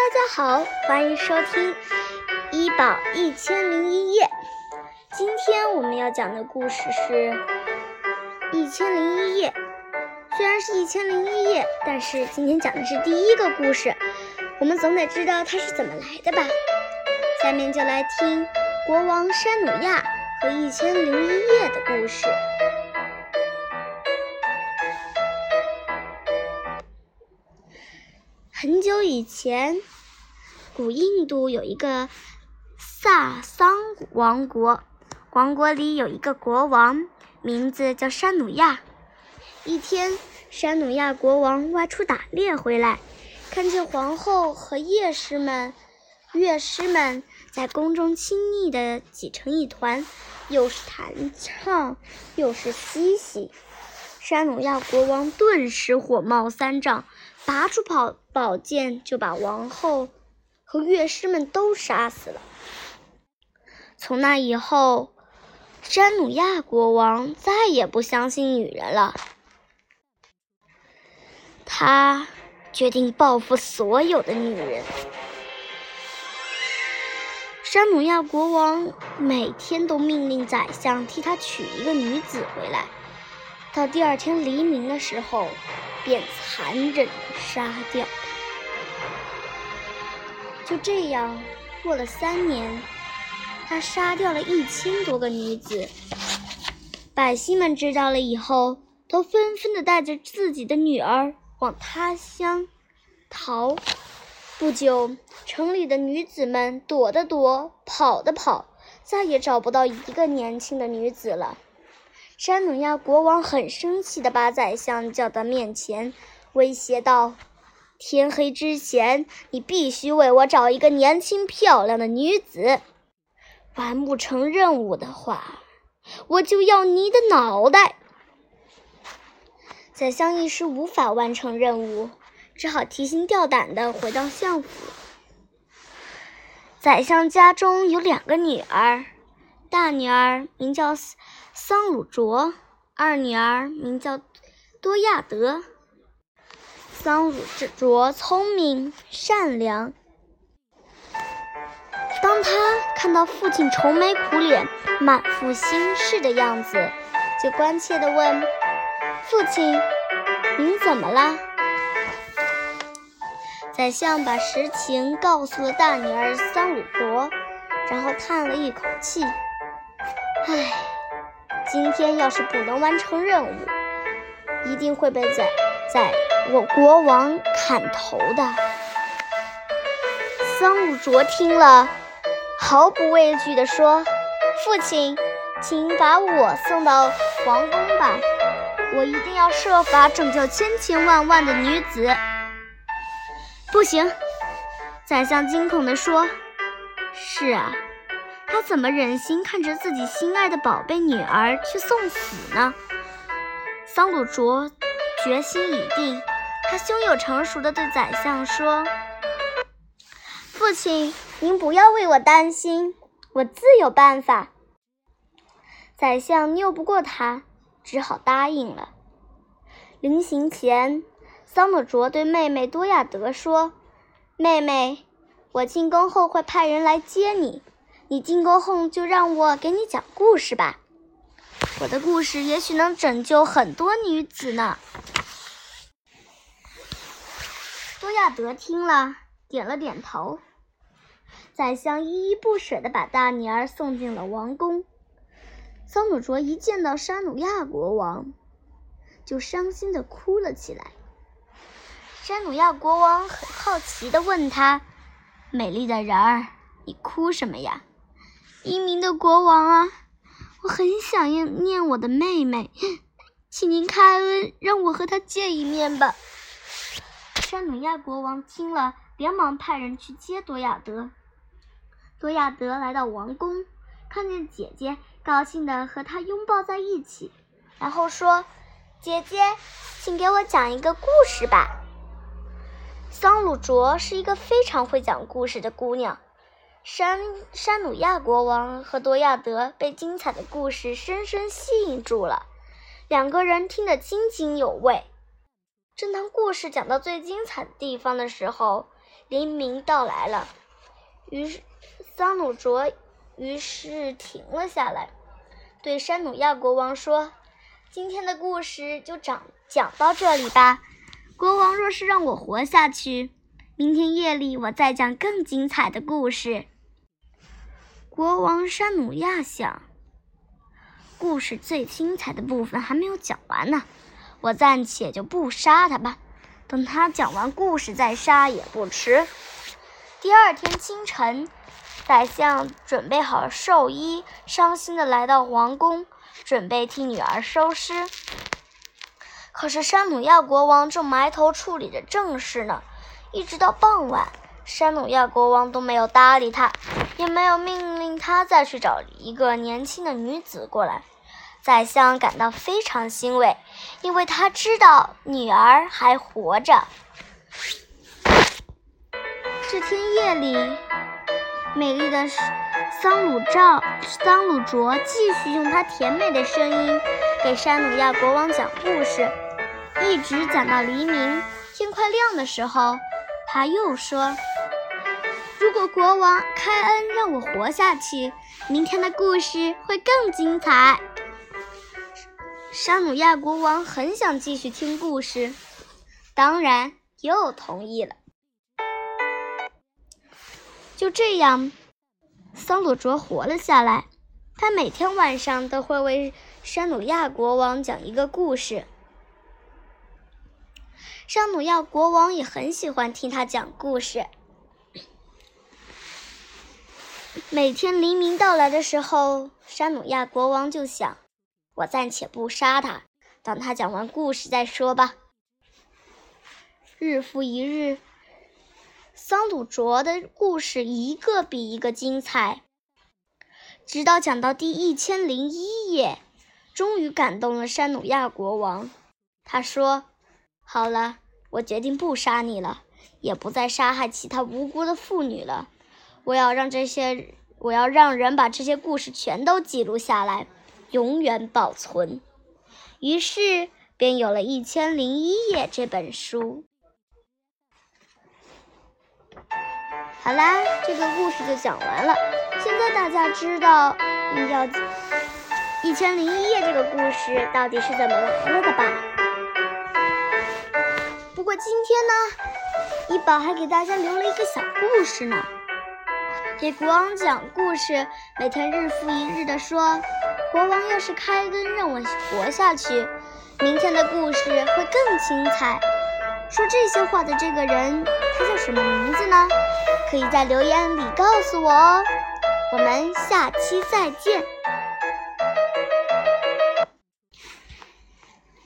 大家好，欢迎收听《医保一千零一夜》。今天我们要讲的故事是《一千零一夜》。虽然是一千零一夜，但是今天讲的是第一个故事，我们总得知道它是怎么来的吧？下面就来听国王山努亚和一千零一夜的故事。很久以前，古印度有一个萨桑王国，王国里有一个国王，名字叫山努亚。一天，山努亚国王外出打猎回来，看见皇后和乐师们、乐师们在宫中亲昵地挤成一团，又是弹唱，又是嬉戏。山努亚国王顿时火冒三丈。拔出宝宝剑，就把王后和乐师们都杀死了。从那以后，山努亚国王再也不相信女人了。他决定报复所有的女人。山努亚国王每天都命令宰相替他娶一个女子回来。到第二天黎明的时候。便残忍地杀掉。就这样过了三年，他杀掉了一千多个女子。百姓们知道了以后，都纷纷的带着自己的女儿往他乡逃。不久，城里的女子们躲的躲，跑的跑，再也找不到一个年轻的女子了。山努亚国王很生气的把宰相叫到面前，威胁道：“天黑之前，你必须为我找一个年轻漂亮的女子。完不成任务的话，我就要你的脑袋。”宰相一时无法完成任务，只好提心吊胆地回到相府。宰相家中有两个女儿，大女儿名叫。桑鲁卓二女儿名叫多亚德。桑鲁卓聪明善良。当他看到父亲愁眉苦脸、满腹心事的样子，就关切地问：“父亲，您怎么了？”宰相把实情告诉了大女儿桑鲁卓，然后叹了一口气：“唉。”今天要是不能完成任务，一定会被宰宰我国王砍头的。桑鲁卓听了，毫不畏惧地说：“父亲，请把我送到皇宫吧，我一定要设法拯救千千万万的女子。”不行，宰相惊恐地说：“是啊。”他怎么忍心看着自己心爱的宝贝女儿去送死呢？桑鲁卓决心已定，他胸有成竹地对宰相说：“父亲，您不要为我担心，我自有办法。”宰相拗不过他，只好答应了。临行前，桑鲁卓对妹妹多亚德说：“妹妹，我进宫后会派人来接你。”你进宫后就让我给你讲故事吧，我的故事也许能拯救很多女子呢。亚德听了，点了点头。宰相依依不舍地把大女儿送进了王宫。桑努卓一见到沙努亚国王，就伤心地哭了起来。沙努亚国王很好奇地问他：“美丽的人儿，你哭什么呀？”英明的国王啊，我很想念我的妹妹，请您开恩，让我和她见一面吧。山努亚国王听了，连忙派人去接多亚德。多亚德来到王宫，看见姐姐，高兴地和她拥抱在一起，然后说：“姐姐，请给我讲一个故事吧。”桑鲁卓是一个非常会讲故事的姑娘。山山努亚国王和多亚德被精彩的故事深深吸引住了，两个人听得津津有味。正当故事讲到最精彩的地方的时候，黎明到来了。于是桑努卓于是停了下来，对山努亚国王说：“今天的故事就讲讲到这里吧。国王若是让我活下去，明天夜里我再讲更精彩的故事。”国王山努亚想，故事最精彩的部分还没有讲完呢，我暂且就不杀他吧，等他讲完故事再杀也不迟。第二天清晨，宰相准备好寿衣，伤心的来到皇宫，准备替女儿收尸。可是山努亚国王正埋头处理着正事呢，一直到傍晚。山努亚国王都没有搭理他，也没有命令他再去找一个年轻的女子过来。宰相感到非常欣慰，因为他知道女儿还活着。这天夜里，美丽的桑鲁赵桑鲁卓继续用他甜美的声音给山努亚国王讲故事，一直讲到黎明。天快亮的时候，他又说。如果国王开恩让我活下去，明天的故事会更精彩。沙努亚国王很想继续听故事，当然又同意了。就这样，桑鲁卓活了下来。他每天晚上都会为沙努亚国王讲一个故事。沙努亚国王也很喜欢听他讲故事。每天黎明到来的时候，山努亚国王就想：“我暂且不杀他，等他讲完故事再说吧。”日复一日，桑鲁卓的故事一个比一个精彩，直到讲到第一千零一页，终于感动了山努亚国王。他说：“好了，我决定不杀你了，也不再杀害其他无辜的妇女了。”我要让这些，我要让人把这些故事全都记录下来，永远保存。于是便有了一千零一夜这本书。好啦，这个故事就讲完了。现在大家知道要一千零一夜这个故事到底是怎么来了的吧？不过今天呢，一宝还给大家留了一个小故事呢。给国王讲故事，每天日复一日的说。国王要是开恩让我活下去，明天的故事会更精彩。说这些话的这个人，他叫什么名字呢？可以在留言里告诉我哦。我们下期再见。